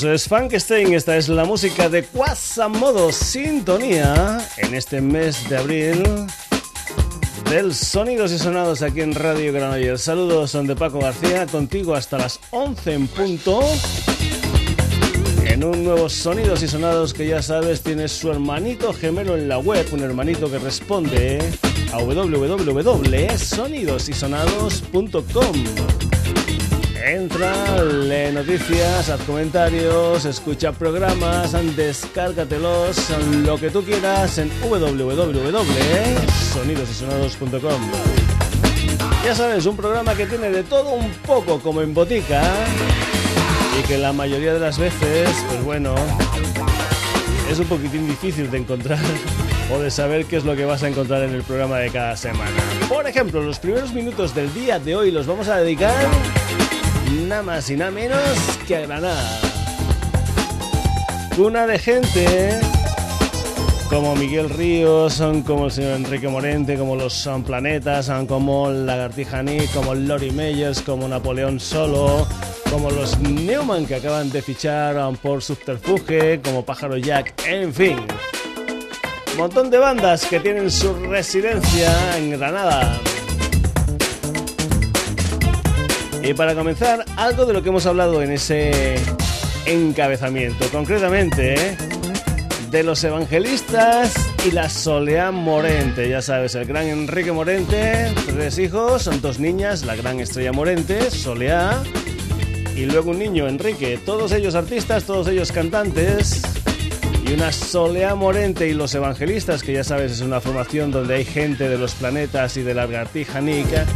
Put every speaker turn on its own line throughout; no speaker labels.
Eso es Frankenstein, esta es la música de Quasimodo Sintonía en este mes de abril del Sonidos y Sonados aquí en Radio Granollers. Saludos, son de Paco García, contigo hasta las 11 en punto. En un nuevo Sonidos y Sonados que ya sabes tiene su hermanito gemelo en la web, un hermanito que responde a www.sonidosysonados.com. Entra, lee noticias, haz comentarios, escucha programas, descárgatelos, lo que tú quieras en www.sonidosysonados.com. Ya sabes, un programa que tiene de todo un poco como en botica y que la mayoría de las veces, pues bueno, es un poquitín difícil de encontrar o de saber qué es lo que vas a encontrar en el programa de cada semana. Por ejemplo, los primeros minutos del día de hoy los vamos a dedicar nada más y nada menos que a Granada. Una de gente como Miguel Ríos, son como el señor Enrique Morente, como los Son Planetas, son como Lagartija Nick, como Lori Meyers, como Napoleón Solo, como los Newman que acaban de fichar por Subterfuge, como Pájaro Jack, en fin. Montón de bandas que tienen su residencia en Granada. Y para comenzar, algo de lo que hemos hablado en ese encabezamiento, concretamente ¿eh? de los evangelistas y la Soleá Morente. Ya sabes, el gran Enrique Morente, tres hijos, son dos niñas, la gran estrella Morente, Soleá, y luego un niño, Enrique. Todos ellos artistas, todos ellos cantantes. Y una Soleá Morente y los evangelistas, que ya sabes es una formación donde hay gente de los planetas y de la lagartija Nica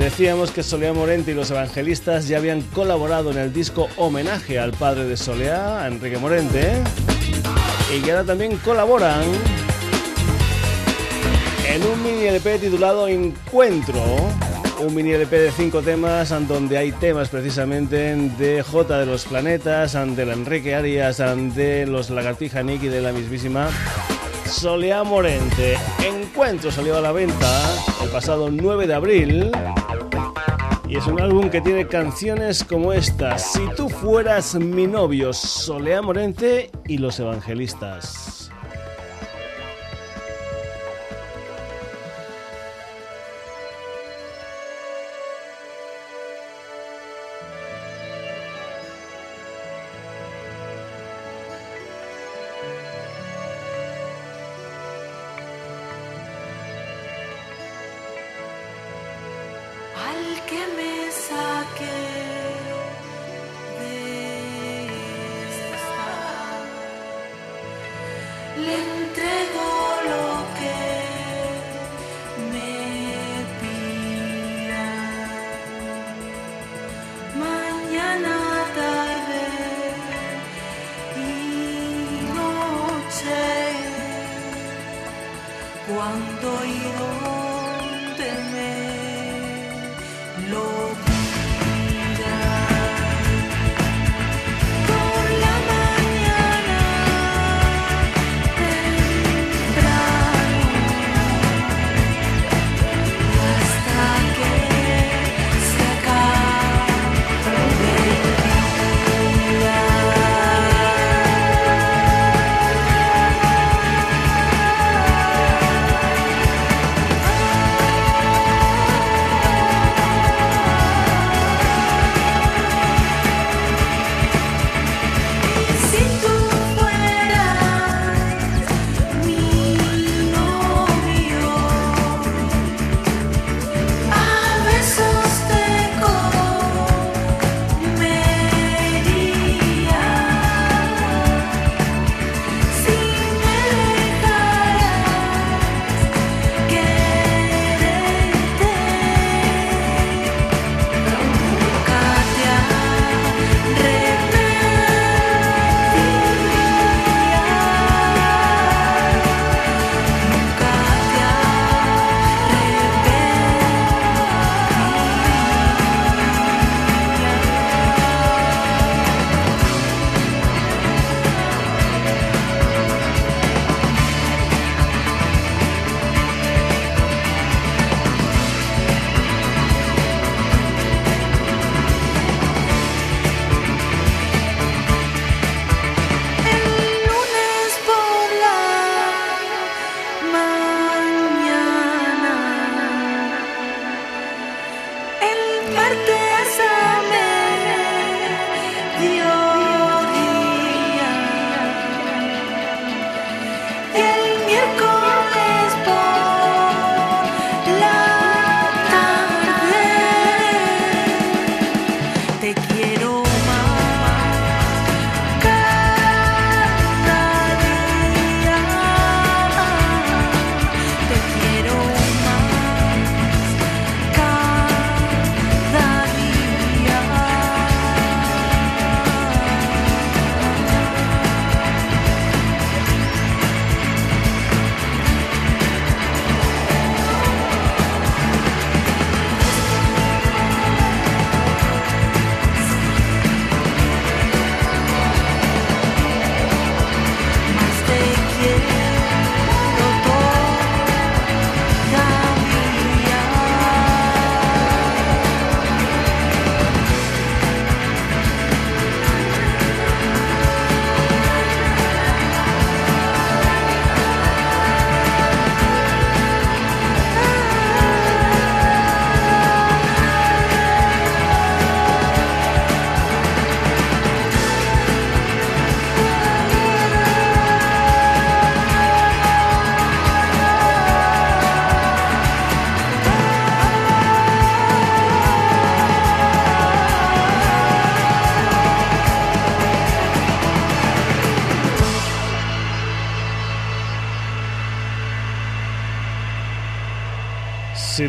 Decíamos que Soleá Morente y los evangelistas ya habían colaborado en el disco homenaje al padre de Soleá, Enrique Morente, y que ahora también colaboran en un mini LP titulado Encuentro, un mini LP de cinco temas donde hay temas precisamente de J de los Planetas, de la Enrique Arias, de los Lagartija Nick y de la mismísima Soleá Morente. Encuentro salió a la venta el pasado 9 de abril y es un álbum que tiene canciones como esta, Si tú fueras mi novio, Solea Morente y Los Evangelistas.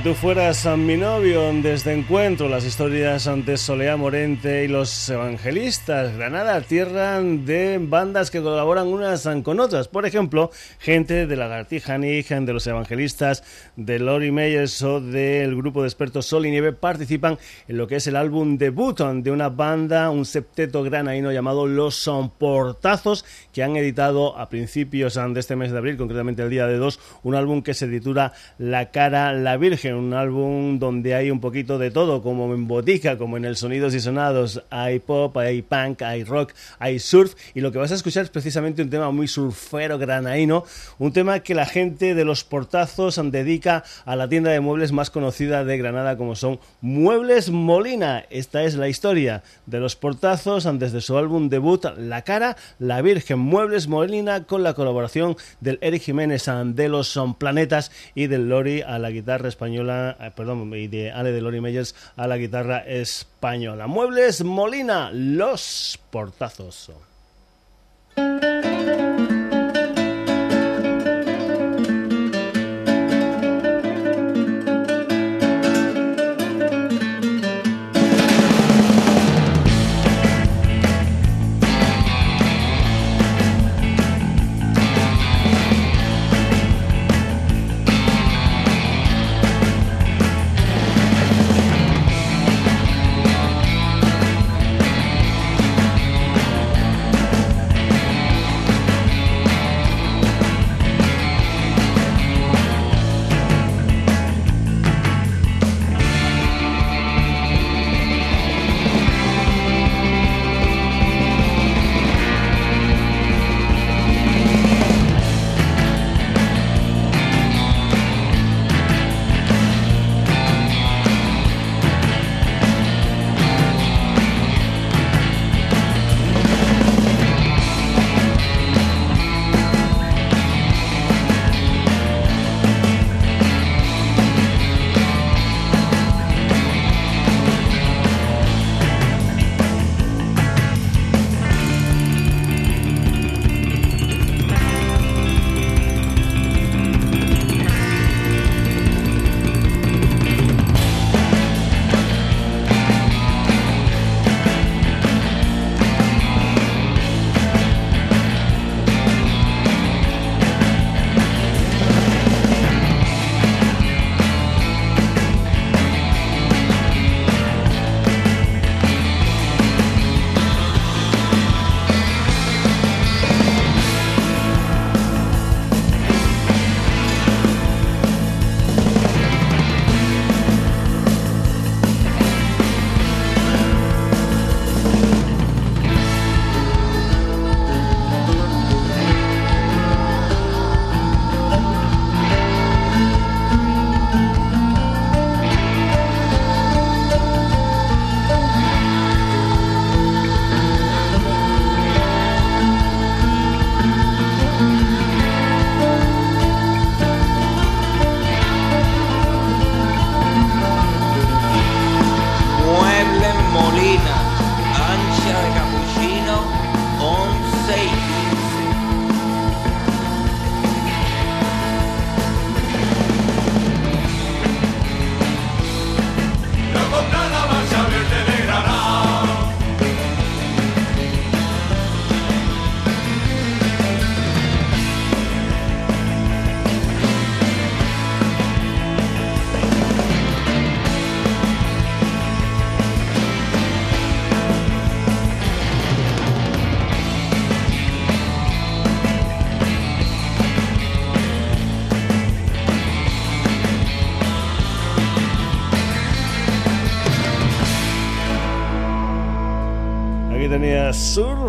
Tú fueras mi novio, desde Encuentro, las historias ante Soleá Morente y los evangelistas, Granada, tierra de bandas que colaboran unas con otras. Por ejemplo, gente de Lagartija Nigen, de los evangelistas, de Lori Meyers o del grupo de expertos Sol y Nieve participan en lo que es el álbum debut de una banda, un septeto granaíno llamado Los Son Portazos, que han editado a principios de este mes de abril, concretamente el día de dos, un álbum que se titula La cara, la Virgen un álbum donde hay un poquito de todo, como en Botica, como en el Sonidos y Sonados. Hay pop, hay punk, hay rock, hay surf. Y lo que vas a escuchar es precisamente un tema muy surfero, granaíno. Un tema que la gente de los portazos dedica a la tienda de muebles más conocida de Granada, como son Muebles Molina. Esta es la historia de los portazos antes de su álbum debut, La Cara, La Virgen. Muebles Molina con la colaboración del Eric Jiménez de los Son Planetas y del Lori a la guitarra española eh, perdón, y de Ale de Lori Meyers a la guitarra española. Muebles Molina, los portazos.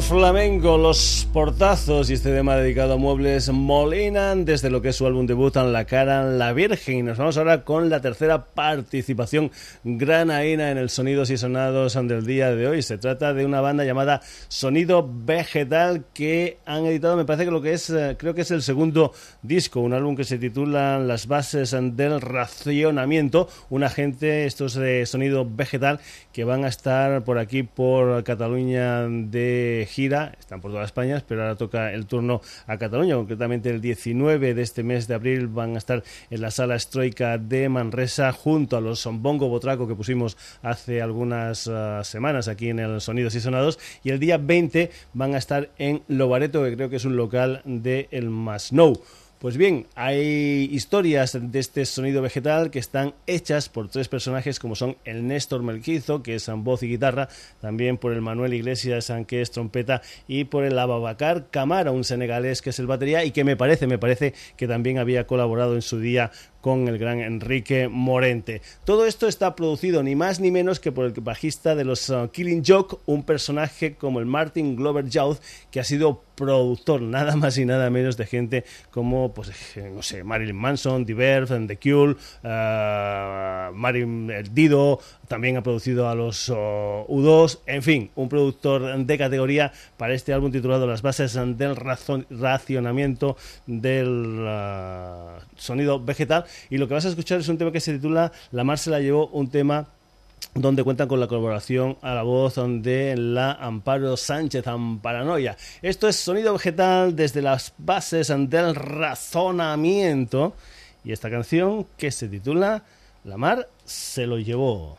Flamenco, los portazos y este tema dedicado a muebles Molinan desde lo que es su álbum debut en La Cara La Virgen. Y nos vamos ahora con la tercera participación granaína en el Sonidos y Sonados del día de hoy. Se trata de una banda llamada Sonido Vegetal que han editado, me parece que lo que es, eh, creo que es el segundo disco, un álbum que se titula Las bases del racionamiento. Una gente, estos de Sonido Vegetal, que van a estar por aquí por Cataluña de gira, están por toda España, pero ahora toca el turno a Cataluña, concretamente el 19 de este mes de abril van a estar en la sala Estroica de Manresa junto a los Bongo Botraco que pusimos hace algunas ah, semanas aquí en el Sonidos y Sonados y el día 20 van a estar en Lobareto, que creo que es un local de El Masnou. Pues bien, hay historias de este sonido vegetal que están hechas por tres personajes como son el Néstor Melquizo, que es voz y guitarra, también por el Manuel Iglesias, que es trompeta, y por el Ababacar Camara, un senegalés que es el batería y que me parece, me parece que también había colaborado en su día con el gran Enrique Morente. Todo esto está producido ni más ni menos que por el bajista de los uh, Killing Joke, un personaje como el Martin Glover Youth, que ha sido productor nada más y nada menos de gente como, pues, eh, no sé, Marilyn Manson, The Verve, The Cure, uh, Marilyn Dido, también ha producido a los uh, U2, en fin, un productor de categoría para este álbum titulado Las bases del racionamiento del sonido vegetal y lo que vas a escuchar es un tema que se titula La Mar se la llevó, un tema donde cuentan con la colaboración a la voz de la Amparo Sánchez Amparanoia. Esto es sonido vegetal desde las bases del razonamiento y esta canción que se titula La mar se lo llevó.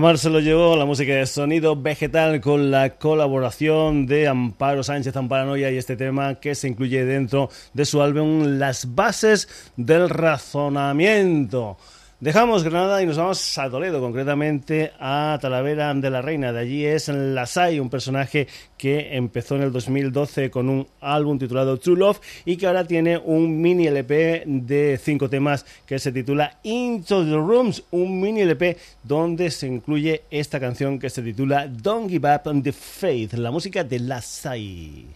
La Mar se lo llevó,
la
música de sonido vegetal con la colaboración de Amparo Sánchez Amparanoia y este tema que se incluye dentro de su álbum Las bases del razonamiento. Dejamos Granada y nos vamos a Toledo, concretamente a Talavera de la Reina. De allí es Lasai, un personaje que empezó en el 2012 con un álbum titulado True Love y que ahora tiene un mini LP de cinco temas que se titula Into the Rooms, un mini LP donde se incluye esta canción que se titula Don't Give Up on the Faith, la música de Lasai.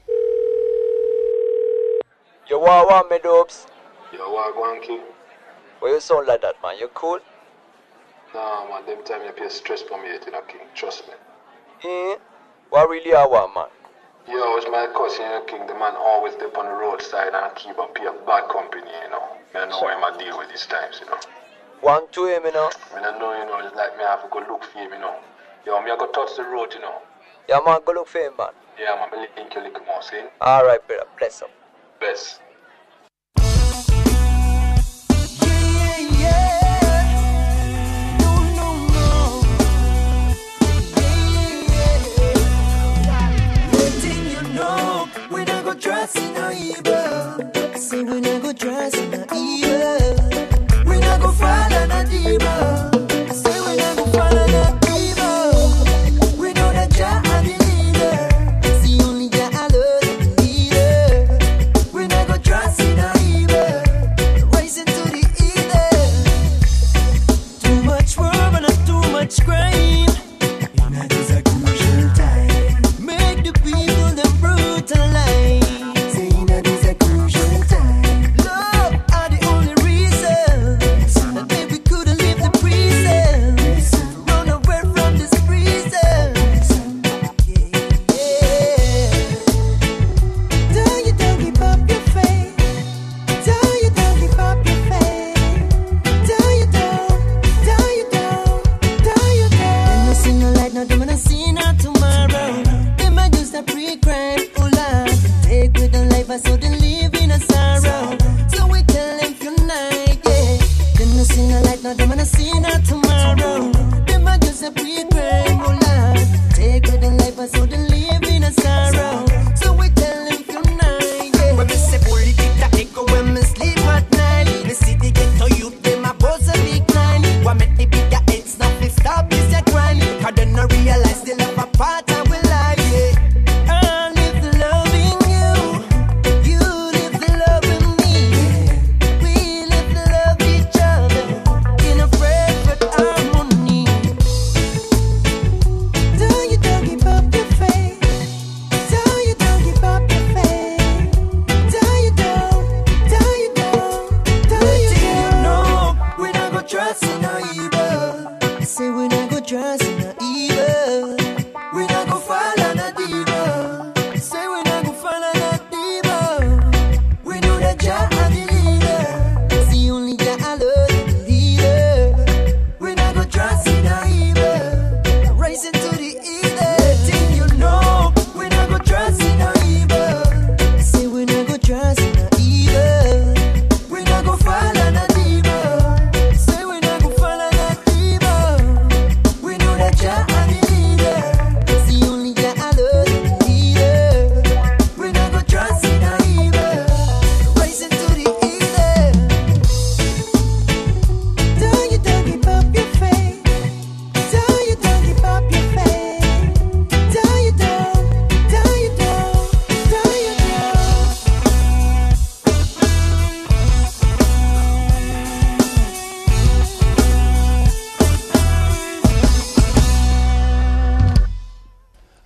Yo, wow, me dubs.
Yo, wow,
Why you sound like that, man? You cool?
Nah, man, them time you pay stress for me, you know, King. Trust me.
Eh? What really I want, man?
Yo, it's my cousin, you King. The man always dip on the roadside and keep up here bad company, you know. I know him I deal with these times, you know.
One to him, you know.
I know, you know, it's like me I have to go look for him, you know. Yo, me I go touch the road, you know.
Yeah, man, go look for him, man.
Yeah, man, me link you little more, see?
Alright, brother. Bless him.
Best.
dress.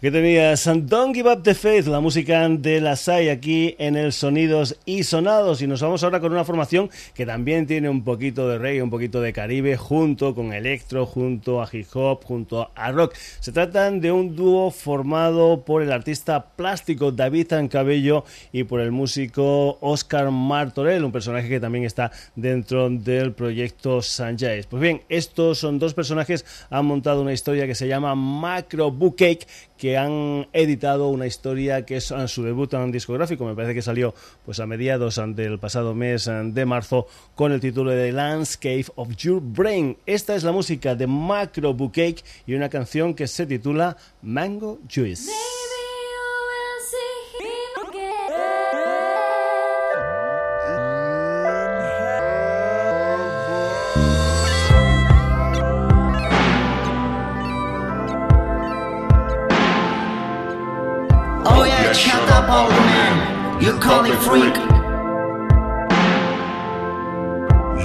Que tenías Don't Give Up the Faith, la música de la SAI aquí en el Sonidos y Sonados. Y nos vamos ahora con una formación que también tiene un poquito de reggae, un poquito de caribe, junto con electro, junto a hip hop, junto a rock. Se tratan de un dúo formado por el artista plástico David Tancabello y por el músico Oscar Martorell, un personaje que también está dentro del proyecto Sanjay. Pues bien, estos son dos personajes, han montado una historia que se llama Macro Bookcake que han editado una historia que es su debut en discográfico, me parece que salió pues a mediados del pasado mes de marzo con el título de Landscape of Your Brain. Esta es la música de Macro Bouquet y una canción que se titula Mango Juice.
Call me freak.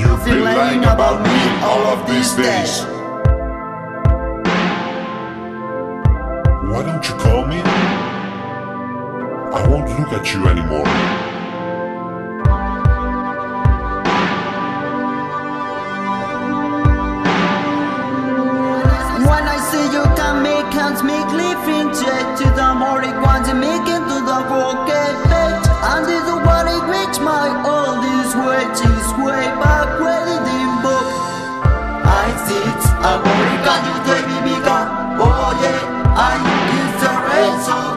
You've been lying about me all of these days.
Why don't you call me? I won't look at you anymore.
When I see you come, make hands, make living to the morning, want to make it the rocket And is the one in which my way back when it in book I sit a boy can you Oh yeah I use the I'm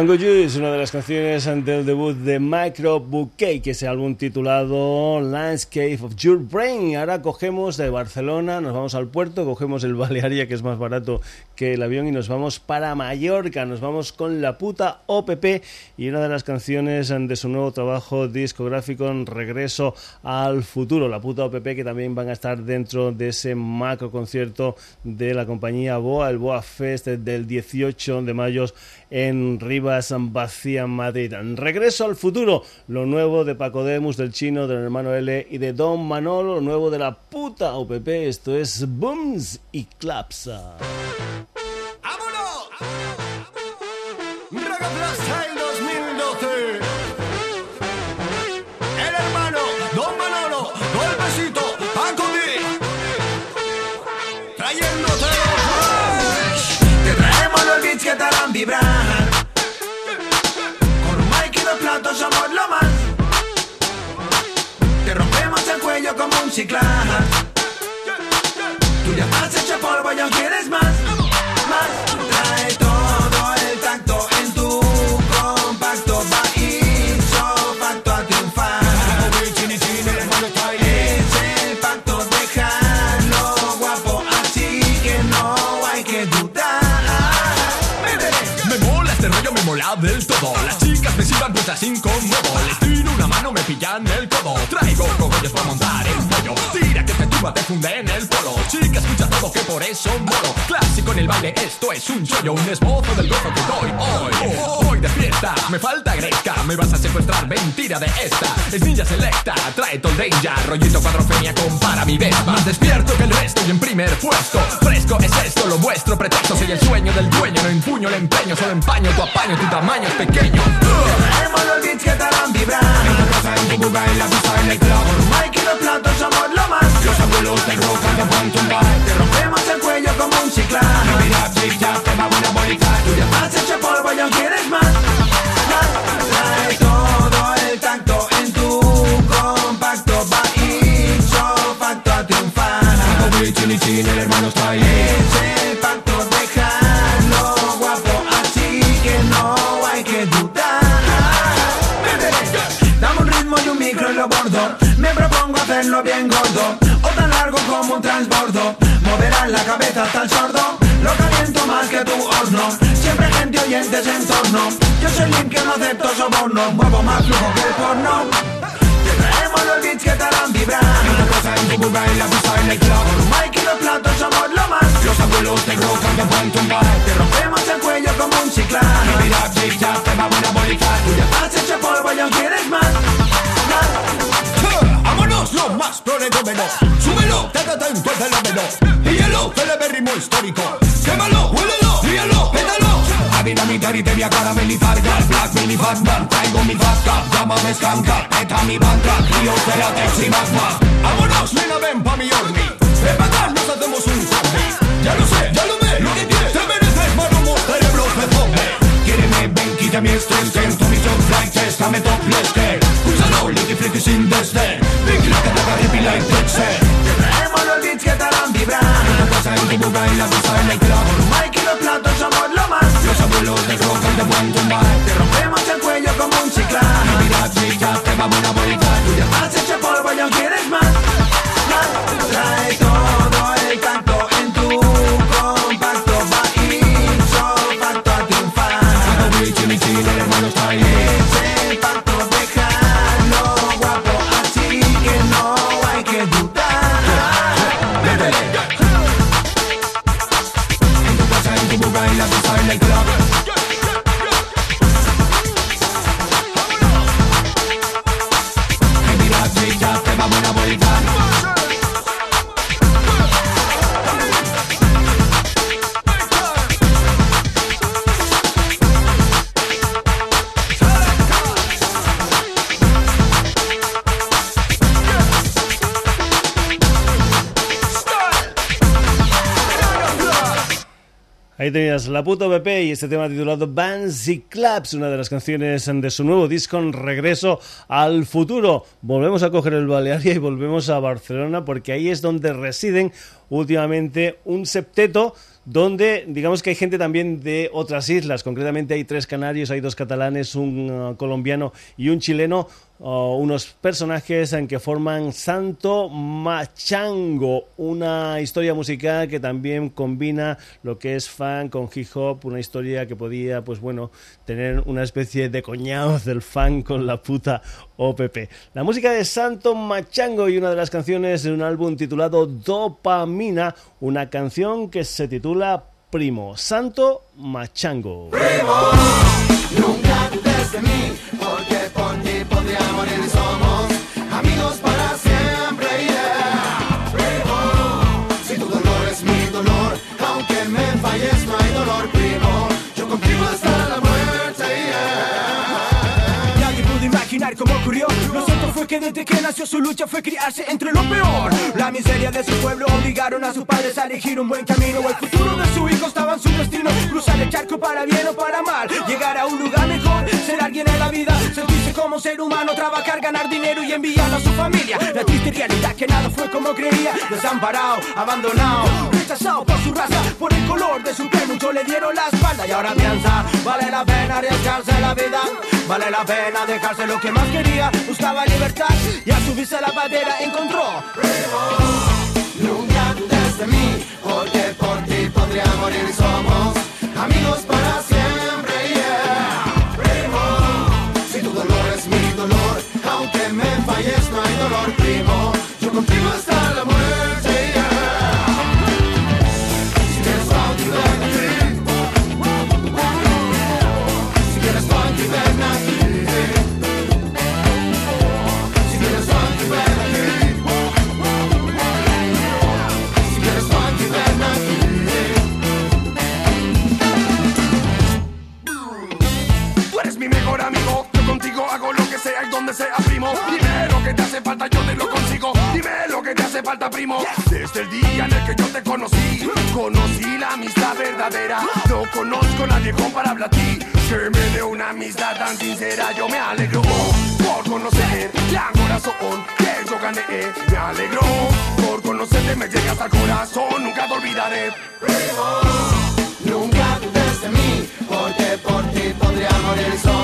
Mango Juice, una de las canciones del debut de Micro Bouquet, que es el álbum titulado Landscape of Your Brain. Ahora cogemos de Barcelona, nos vamos al puerto, cogemos el Balearia, que es más barato que el avión, y nos vamos para Mallorca. Nos vamos con la puta OPP y una de las canciones de su nuevo trabajo discográfico en Regreso al Futuro. La puta OPP, que también van a estar dentro de ese macro concierto de la compañía Boa, el Boa Fest del 18 de mayo en Rivas Vacía, Madrid. Regreso al futuro, lo nuevo de Paco Demus, del chino, del hermano L y de Don Manolo, lo nuevo de la puta OPP. Esto es Booms y Clapsa.
Platos somos lo más. Te rompemos el cuello como un ciclán. Tú ya has hecho polvo, ya quieres más. Así
incómodo. Les tiro una mano, me pillan el codo. Traigo cogollos para montar el pollo. Tira que te tumba, te funde en el polo. Chica, escucha todo que por eso molo. Clásico en el baile, esto es un chollo. Un esbozo del gozo que doy hoy. Me falta greca. Me vas a secuestrar, mentira de esta. Es ninja selecta, trae todo danger. Rollito cuadrofenia, compara mi vez. Más despierto que el resto y en primer puesto. Fresco es esto, lo vuestro pretexto. Soy el sueño del dueño, no empuño el empeño. Solo empaño tu apaño, tu tamaño es pequeño.
Traemos los beats que te harán vibrar. En tu casa, en tu buga, en la pista, en el club. Un mic y dos platos somos lo más. Los abuelos del rock te pueden tumbar. Te rompemos el cuello como un ciclán. Mira, chip, ya te va una bolita. Tú ya has hecho polvo, ya quieres más. Trae todo el tacto en tu compacto. Va ipso facto a triunfar. el hermano está ahí. Es el pacto, déjalo guapo. Así que no hay que dudar. Dame un ritmo y un micro y lo bordo. Me propongo hacerlo bien gordo. O tan largo como un transbordo. Moverás la cabeza hasta el sordo. Lo caliento más que tu horno. Siempre gente oyentes en torno. Yo soy limpio, no acepto soborno. Muevo más flujo que el porno. Te traemos los beats que te harán vibrar. En tu casa, en tu en la pista, en el club. Mic y los platos somos lo más. Los abuelos del rock te pueden tumbar. Te rompemos el cuello como un ciclán. Mira, chip, ya te va una bolita. Tú ya has hecho polvo, ya quieres más.
¡Vámonos! Lo más prolegómeno ¡Súbelo! ¡Te atento el fenómeno! ¡Y ve ritmo histórico! ¡Quémalo! ¡Huélelo! ¡Ríelo! ¡Pétalo! A vida militar y te voy a caramelizar Gas, black, mini Batman Traigo mi vasca Llámame skanka Peta mi banca Río, espérate, sin magma ¡Vámonos! Nena, ven pa' mi orni Ven pa' acá, nos hacemos un zombie Ya lo sé, ya lo ve Lo que quieres Te mereces como cerebro zombie Quiereme, ven, quita mi estrés Tento mi top flight test Dame topless que Escúchalo, liqui friki sin desdén Vincula que te agarre pila y texe
Te traemos los beats que te harán vibrar. En tu casa, en tu burba, en la pista, en el club. Mic y los platos somos lo más.
Los abuelos del rock te pueden tumbar
Te rompemos el cuello como un ciclán.
Mira, chip, ya te va una bolita
Tú ya has hecho polvo, ya quieres más. Más. Trae
Ahí
tenías La Puto BP y este tema titulado Bands y Claps, una de las canciones de su nuevo disco en Regreso al Futuro. Volvemos a coger el Balearia y volvemos a Barcelona porque ahí es donde residen últimamente un septeto donde digamos que hay gente también de otras islas, concretamente hay tres canarios, hay dos catalanes, un uh, colombiano y un chileno, unos personajes en que forman Santo Machango, una historia musical que también combina lo que es fan con hip hop, una historia que podía, pues bueno, tener una especie de coñado del fan con la puta OPP. La música de Santo Machango y una de las canciones de un álbum titulado Dopamina, una canción que se titula Primo, Santo Machango.
Nunca dudes de mí, hasta la
fue desde que nació su lucha fue criarse entre lo peor. La miseria de su pueblo obligaron a sus padres a elegir un buen camino. El futuro de su hijo estaba en su destino. Cruzar el charco para bien o para mal. Llegar a un lugar mejor, ser alguien en la vida. Sentirse como ser humano, trabajar, ganar dinero y enviar a su familia. La triste realidad que nada fue como creía. Desamparado, abandonado, rechazado por su raza, por el color de su piel. Muchos le dieron la espalda y ahora piensa, vale la pena arriesgarse la vida. Vale la pena dejarse lo que más quería. Buscaba libertad y al subirse a la bandera encontró.
Nunca dudes de mí, porque por ti podría morir. Somos amigos para siempre,
sea, primo. Dime lo que te hace falta, yo te lo consigo. Dime lo que te hace falta, primo. Desde el día en el que yo te conocí, conocí la amistad verdadera. No conozco a nadie comparable a ti, que me dé una amistad tan sincera. Yo me alegro por conocer la corazón que yo gané. Me alegro por conocerte, me llegas al corazón, nunca te olvidaré.
Nunca dudes de mí, porque por ti podría morir. Somos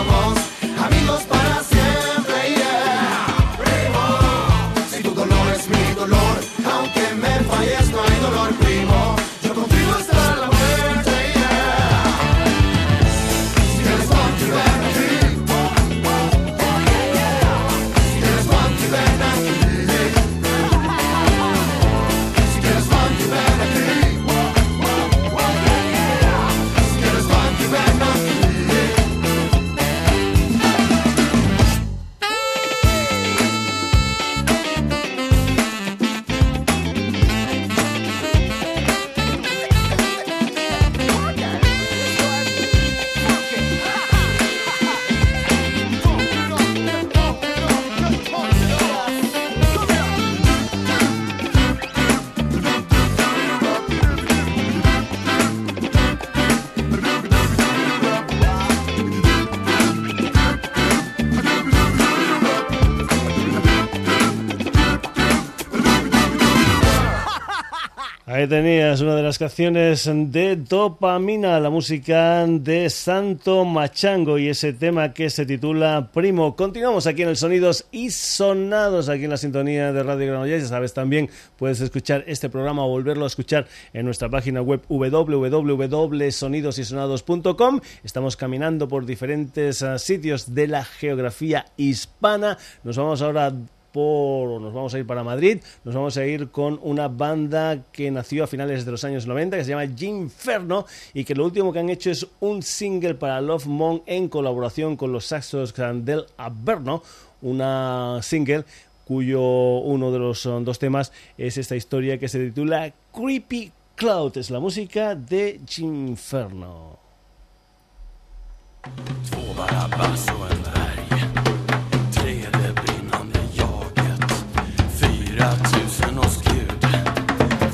las canciones de Dopamina, la música de Santo Machango y ese tema que se titula Primo. Continuamos aquí en el Sonidos y Sonados, aquí en la sintonía de Radio Granollers. Ya sabes, también puedes escuchar este programa o volverlo a escuchar en nuestra página web www.sonidosysonados.com. Estamos caminando por diferentes ah, sitios de la geografía hispana. Nos vamos ahora nos vamos a ir para Madrid, nos vamos a ir con una banda que nació a finales de los años 90, que se llama Ginferno, y que lo último que han hecho es un single para Love Mon en colaboración con los saxos del Averno, una single cuyo uno de los uh, dos temas es esta historia que se titula Creepy Cloud, es la música de Ginferno.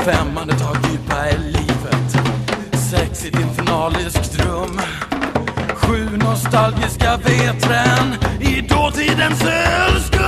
Fem andetag djupa i livet. Sex i ett infernaliskt rum. Sju nostalgiska vetren I dåtidens ölskum.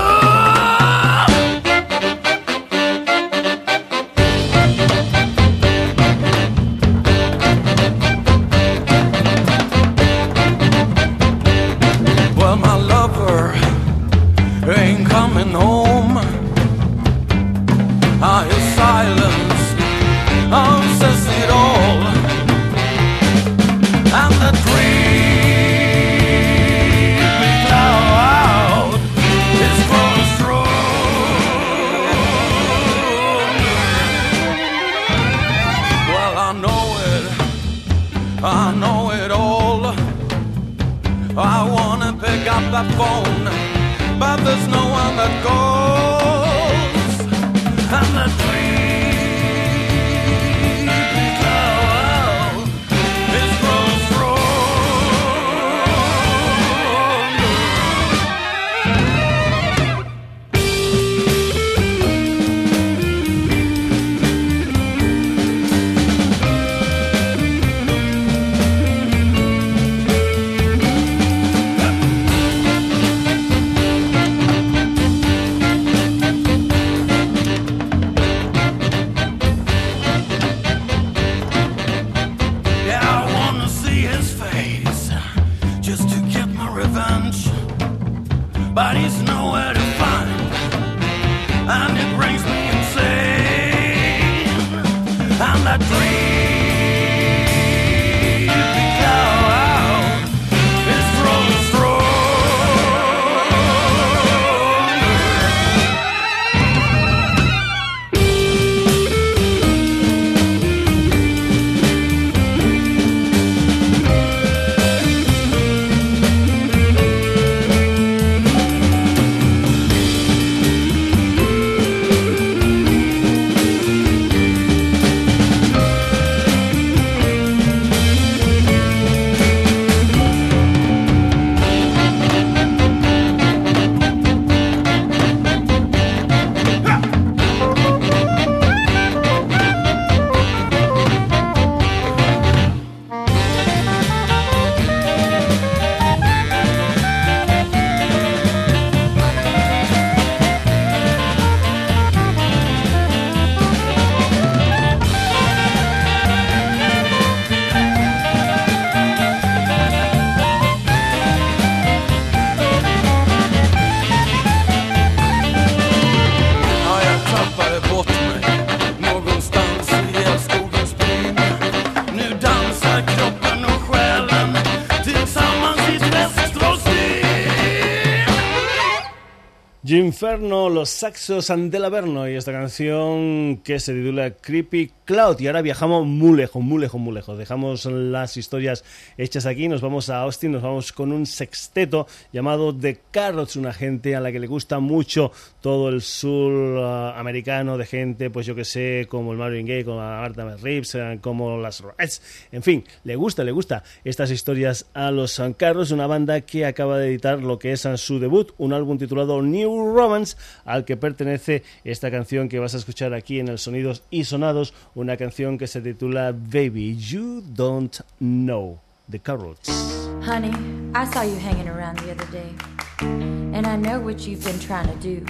Ginferno, los saxos del Averno y esta canción que se titula Creepy Cloud. Y ahora viajamos muy lejos, muy lejos, muy lejos. Dejamos las historias hechas aquí, nos vamos a Austin, nos vamos con un sexteto llamado The Carrots, una gente a la que le gusta mucho todo el sur ah, americano de gente, pues yo que sé, como el Marvin Gaye, como la Martha Reeves, eh, como las Reds, en fin, le gusta, le gusta estas historias a los San Carlos, una banda que acaba de editar lo que es su debut, un álbum titulado New Romance, al que pertenece esta canción que vas a escuchar aquí en el Sonidos y Sonados, una canción que se titula Baby You Don't Know, The Carrots.
Honey, I saw you hanging around the other day, and I know what you've been trying to do.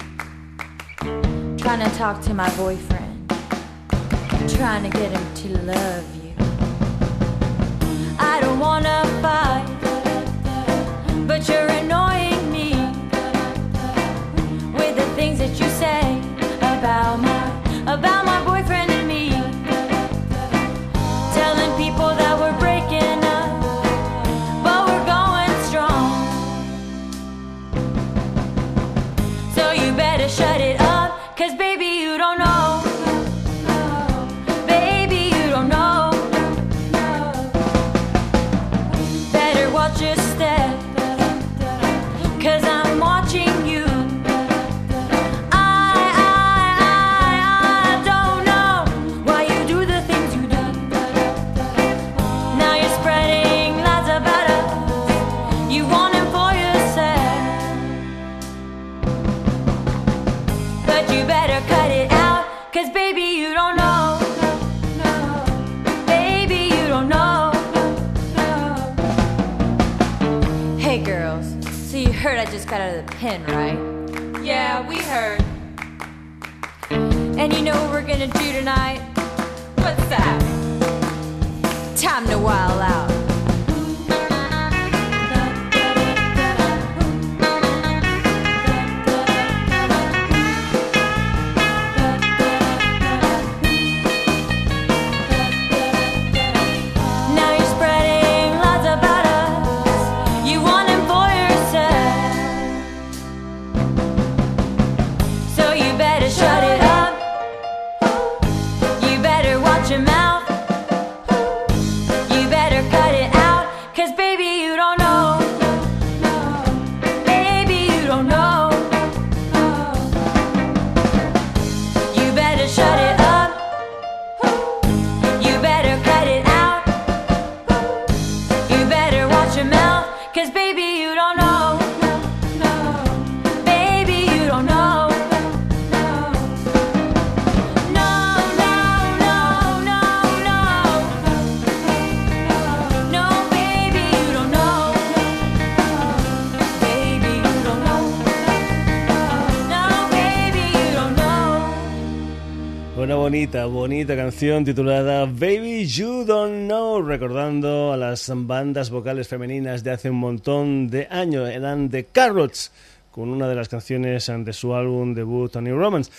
Trying to talk to my boyfriend, trying to get him to love you. I don't wanna fight, but you're annoying me with the things that you say pen, right? Yeah, we heard. And you know what we're gonna do tonight? What's that? Time to wild out.
Bonita, canción titulada Baby You Don't Know, recordando a las bandas vocales femeninas de hace un montón de años, eran The Carrots, con una de las canciones de su álbum debut, Tony Romance.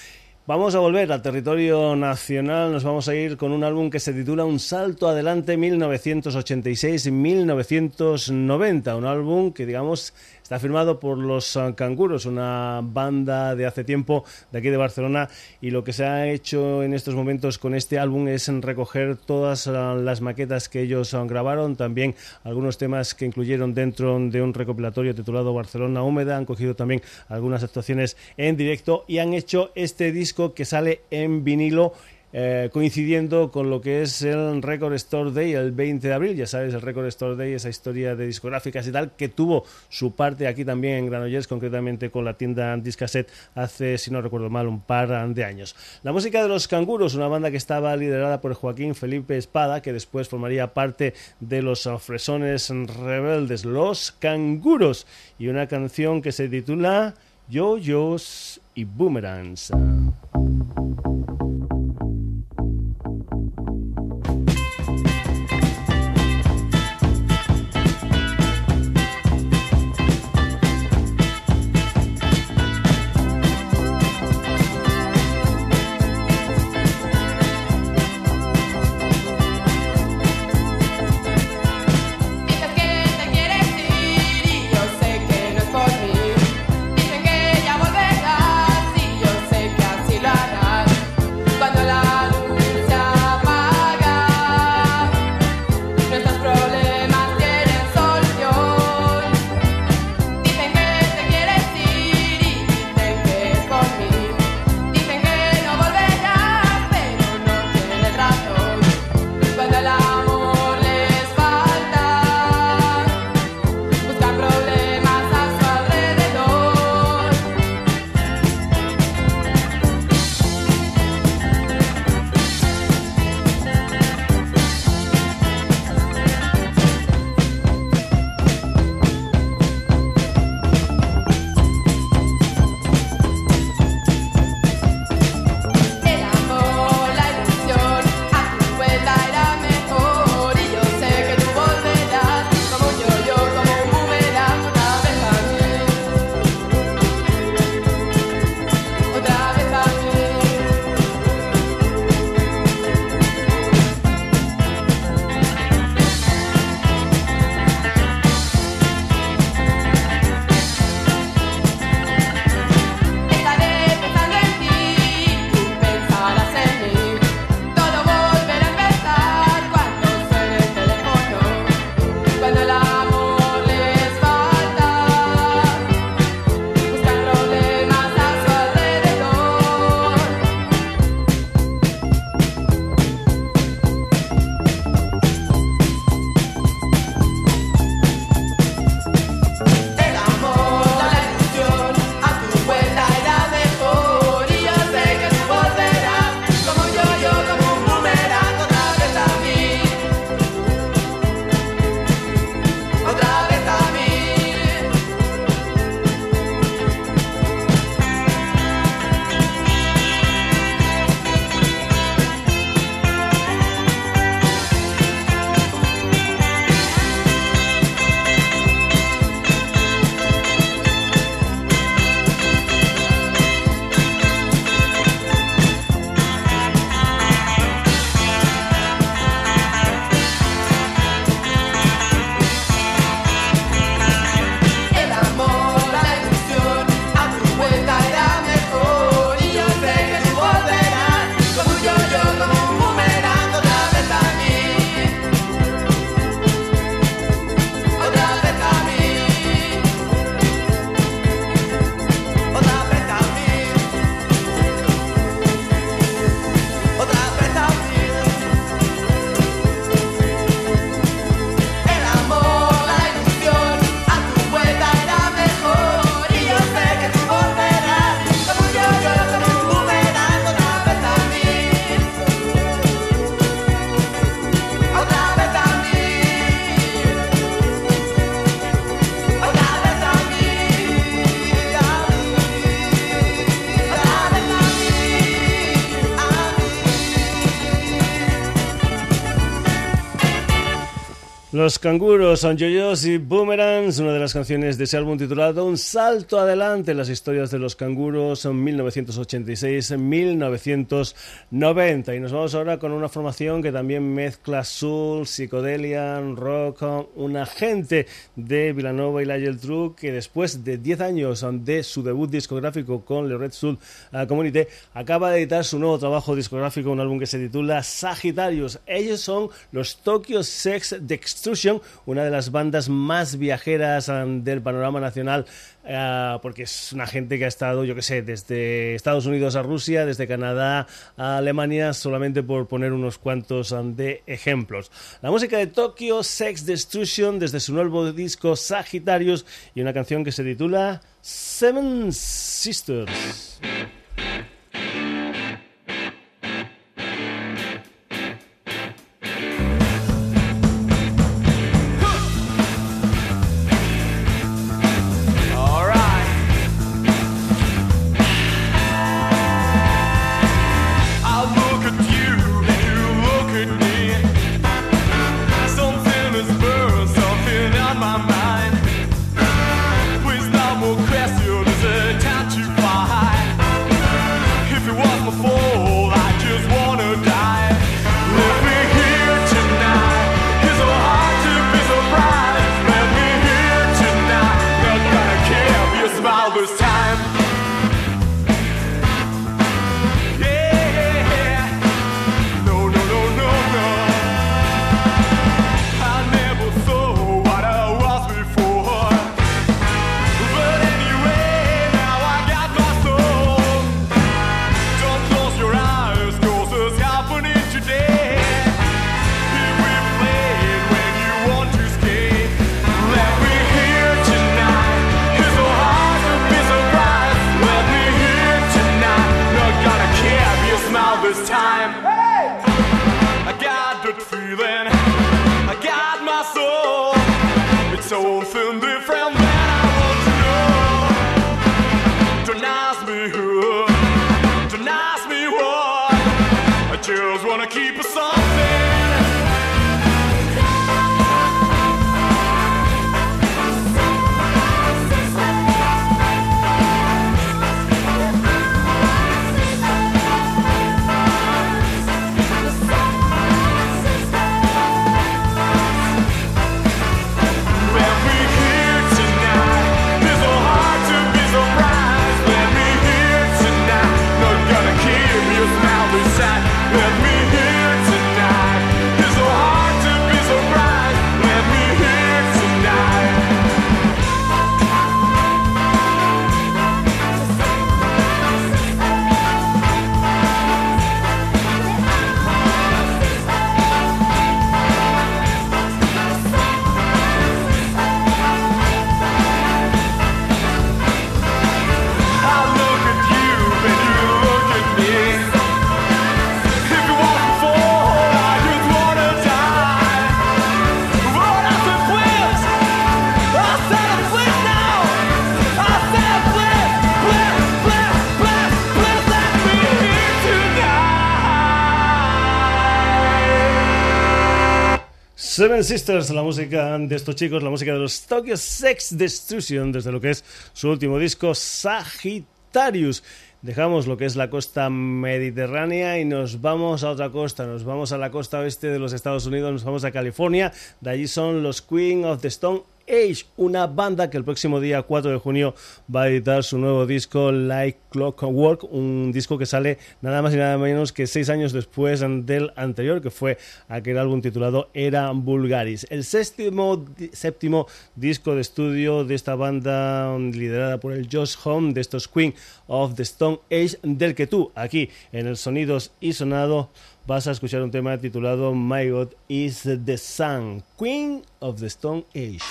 Vamos a volver al territorio nacional, nos vamos a ir con un álbum que se titula Un salto adelante 1986-1990, un álbum que digamos Está firmado por los ah, Canguros, una banda de hace tiempo de aquí de Barcelona y lo que se ha hecho en estos momentos con este álbum es recoger todas ah, las maquetas que ellos ah, grabaron, también algunos temas que incluyeron dentro de un recopilatorio titulado Barcelona Húmeda, han cogido también algunas actuaciones en directo y han hecho este disco que sale en vinilo eh, coincidiendo con lo que es el Record Store Day el 20 de abril. Ya sabes, el Record Store Day, esa historia de discográficas y tal, que tuvo su parte aquí también en Granollers, concretamente con la tienda Discaset hace, si no recuerdo mal, un par de años. La música de los Canguros, una banda que estaba liderada por Joaquín Felipe Espada, que después formaría parte de los Fresones Rebeldes, Los Canguros, y una canción que se titula Yo-Yos y Boomerangs. Los canguros son yoyos y boomerangs, una de las canciones de ese álbum titulado Un salto adelante, las historias de los canguros son 1986-1990. Y nos vamos ahora con una formación que también mezcla soul, psicodelia, rock, una gente de Villanova y Lyle True que después de 10 años de su debut discográfico con Le Red Soul Community acaba de editar su nuevo trabajo discográfico, un álbum que se titula Sagittarius. Ellos son los Tokyo Sex Dexter una de las bandas más viajeras del panorama nacional, uh, porque es una gente que ha estado, yo que sé, desde Estados Unidos a Rusia, desde Canadá a Alemania, solamente por poner unos cuantos de ejemplos. La música de Tokyo Sex Destruction desde su nuevo disco Sagittarius y una canción que se titula Seven Sisters. Seven Sisters, la música de estos chicos, la música de los Tokyo Sex Destruction, desde lo que es su último disco, Sagittarius. Dejamos lo que es la costa mediterránea y nos vamos a otra costa, nos vamos a la costa oeste de los Estados Unidos, nos vamos a California, de allí son los Queen of the Stone Age, una banda que el próximo día 4 de junio va a editar su nuevo disco Like Clockwork, un disco que sale nada más y nada menos que seis años después del anterior, que fue aquel álbum titulado Era Vulgaris. El séptimo, disco de estudio de esta banda liderada por el Josh Home, de estos Queen of the Stone Age, del que tú aquí en el Sonidos y Sonado vas a escuchar un tema titulado My God is the Sun, Queen of the Stone Age.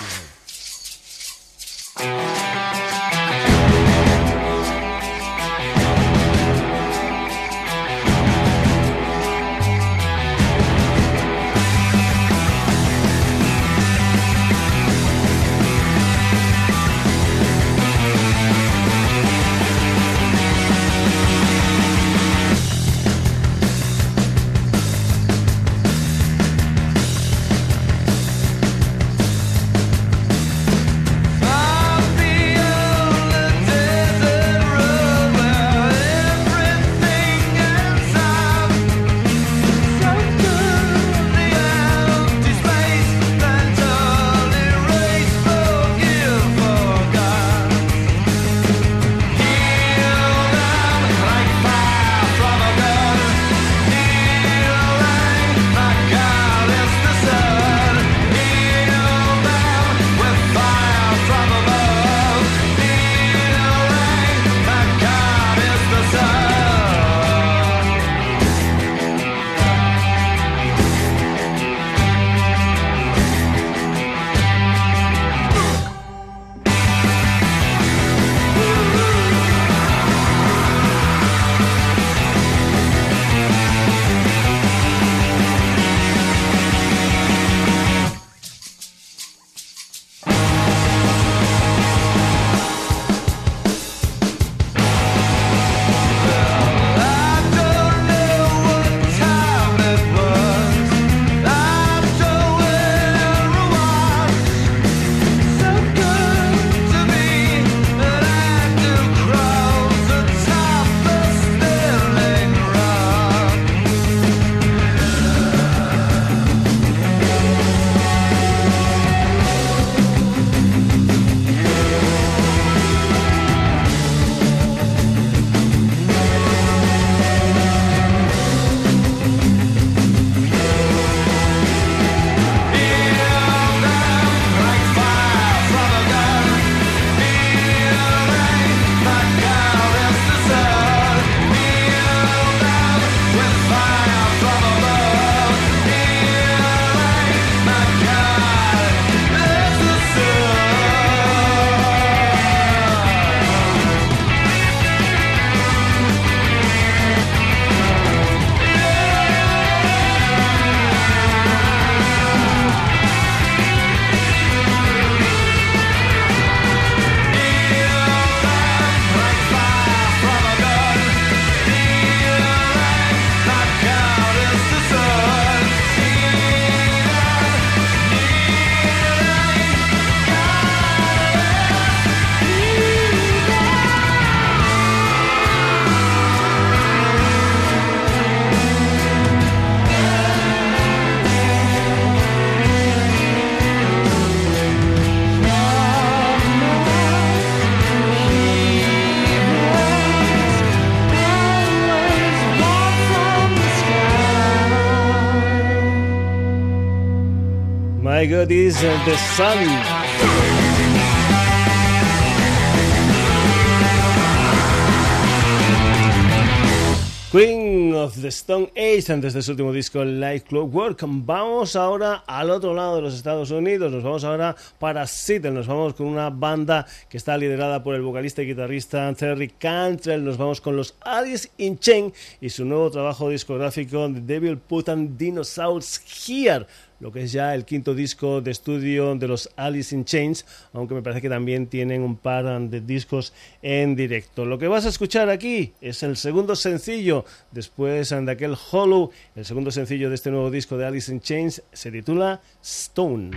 Got Is The Sun. Queen of the Stone Age, antes de su último disco Light Clockwork. Vamos ahora al otro lado de los Estados Unidos, nos vamos ahora para Seattle, nos vamos con una banda que está liderada por el vocalista y guitarrista Terry Cantrell, nos vamos con los Alice in Chain y su nuevo trabajo discográfico The Devil Put and Dinosaurs Here lo que es ya el quinto disco de estudio de los Alice in Chains, aunque me parece que también tienen un par de discos en directo. Lo que vas a escuchar aquí es el segundo sencillo después de aquel Hollow, el segundo sencillo de este nuevo disco de Alice in Chains se titula Stone.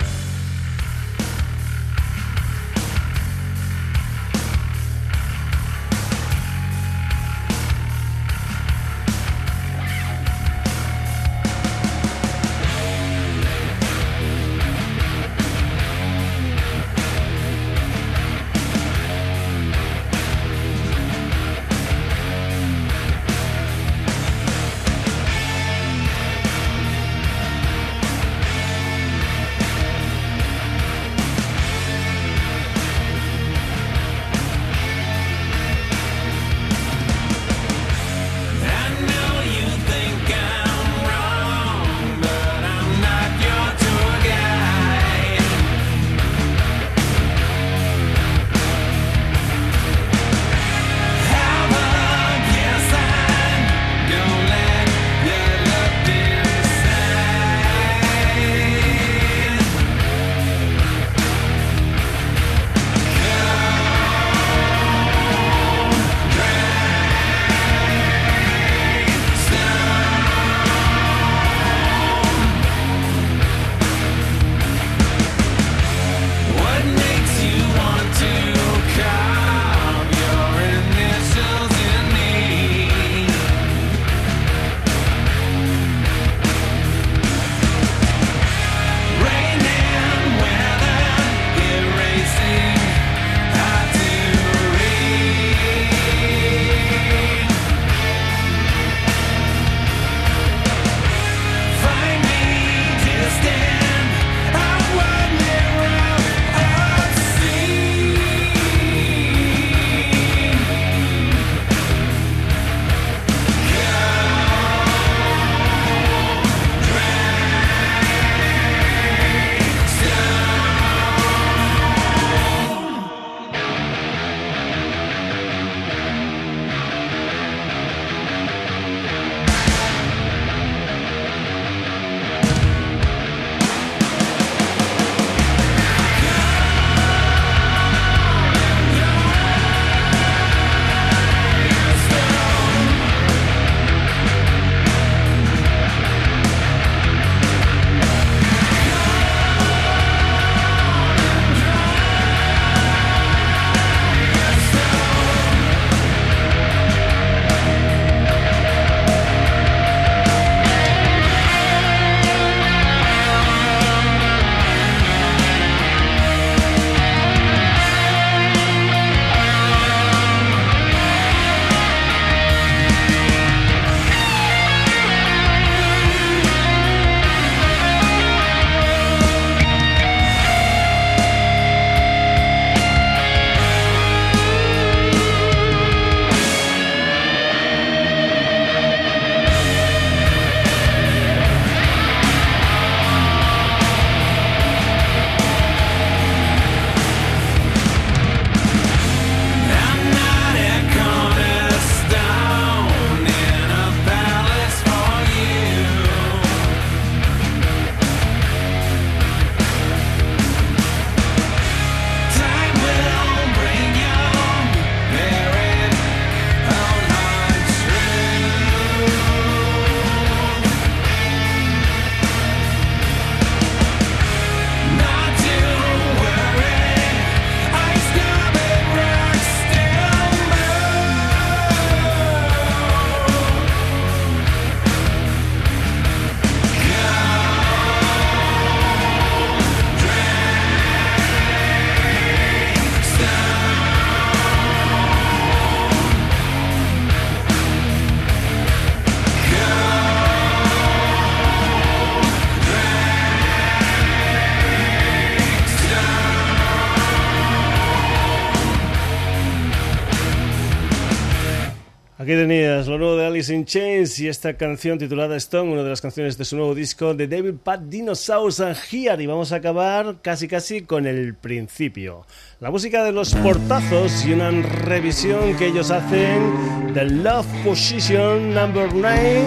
Alice in Chains y esta canción titulada Stone, una de las canciones de su nuevo disco de David Pat Dinosaurs and Here. Y vamos a acabar casi casi con el principio. La música de los portazos y una revisión que ellos hacen de Love Position Number 9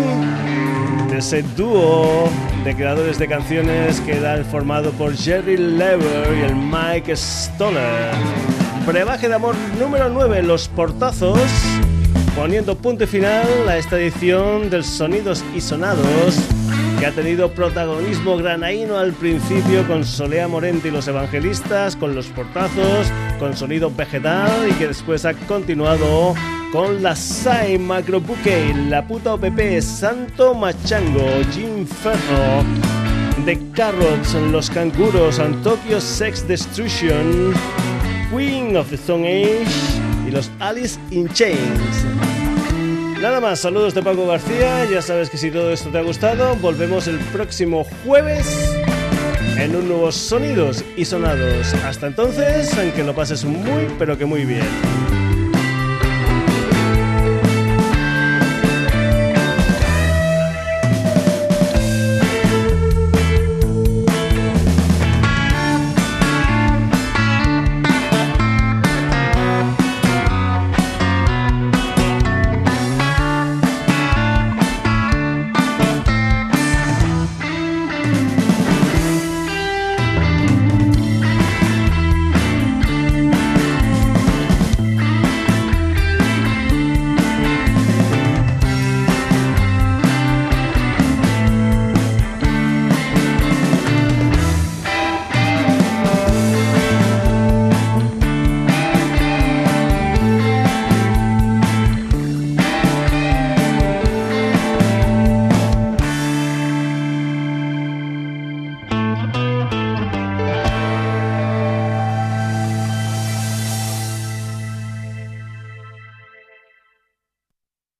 de ese dúo de creadores de canciones que era formado por Jerry Lever y el Mike Stoller. Brebaje de amor número 9, Los Portazos poniendo punto final a esta edición del Sonidos y Sonados que ha tenido protagonismo granaíno al principio con Solea Morente y los Evangelistas, con los portazos, con sonido vegetal y que después ha continuado con la SAI Macro Bouquet, la puta OPP, Santo Machango, Jim Ferro, The Carrots, Los Canguros, Tokyo Sex Destruction, Queen of the Stone Age los Alice in Chains. Nada más, saludos de Paco García, ya sabes que si todo esto te ha gustado, volvemos el próximo jueves en un nuevo Sonidos y Sonados. Hasta entonces, aunque lo pases muy, pero que muy bien.